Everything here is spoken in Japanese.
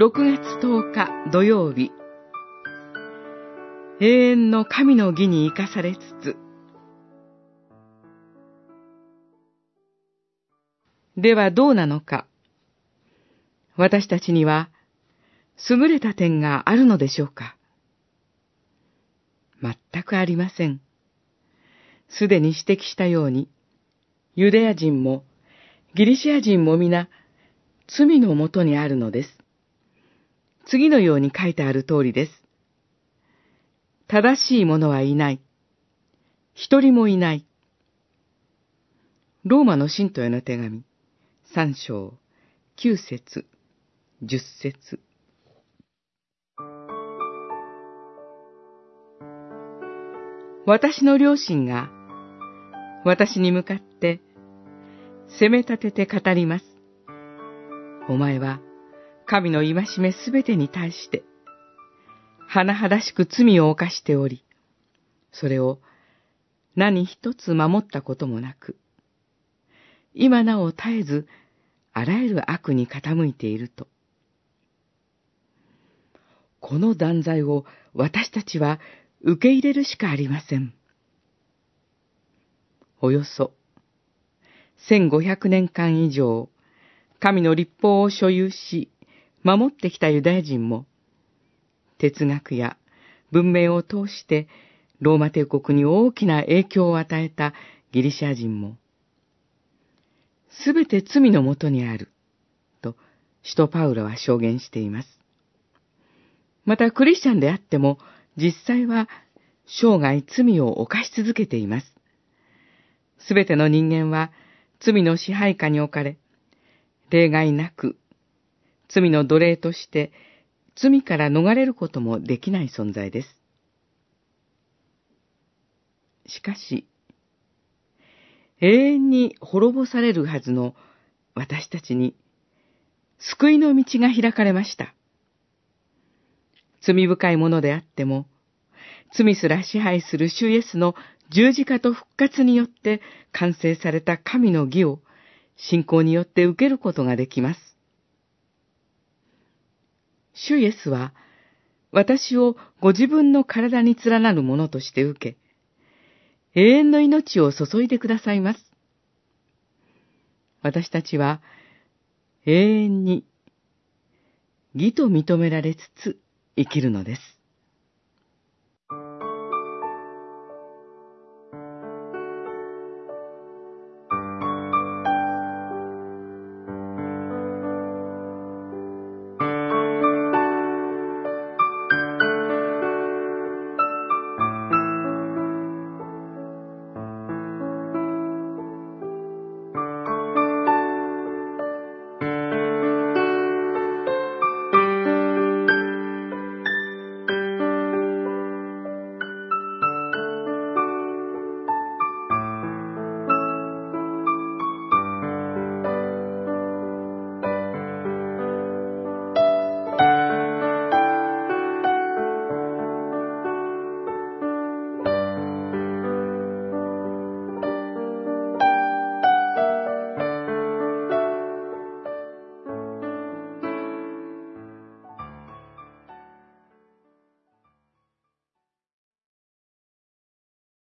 6月10日土曜日永遠の神の義に生かされつつではどうなのか私たちには優れた点があるのでしょうか全くありません。すでに指摘したように、ユダヤ人もギリシア人も皆罪のもとにあるのです。次のように書いてある通りです。正しい者はいない。一人もいない。ローマの信徒への手紙、三章、九節、十節。私の両親が私に向かって責め立てて語ります。お前は神の戒めすべてに対して、甚だしく罪を犯しており、それを何一つ守ったこともなく、今なお絶えずあらゆる悪に傾いていると。この断罪を私たちは受け入れるしかありません。およそ1500年間以上、神の立法を所有し、守ってきたユダヤ人も、哲学や文明を通してローマ帝国に大きな影響を与えたギリシャ人も、すべて罪のもとにある、と、使徒パウロは証言しています。また、クリスチャンであっても、実際は生涯罪を犯し続けています。すべての人間は罪の支配下に置かれ、例外なく罪の奴隷として罪から逃れることもできない存在です。しかし、永遠に滅ぼされるはずの私たちに救いの道が開かれました。罪深いものであっても、罪すら支配する主イエスの十字架と復活によって完成された神の義を信仰によって受けることができます。主イエスは、私をご自分の体に連なるものとして受け、永遠の命を注いでくださいます。私たちは、永遠に義と認められつつ生きるのです。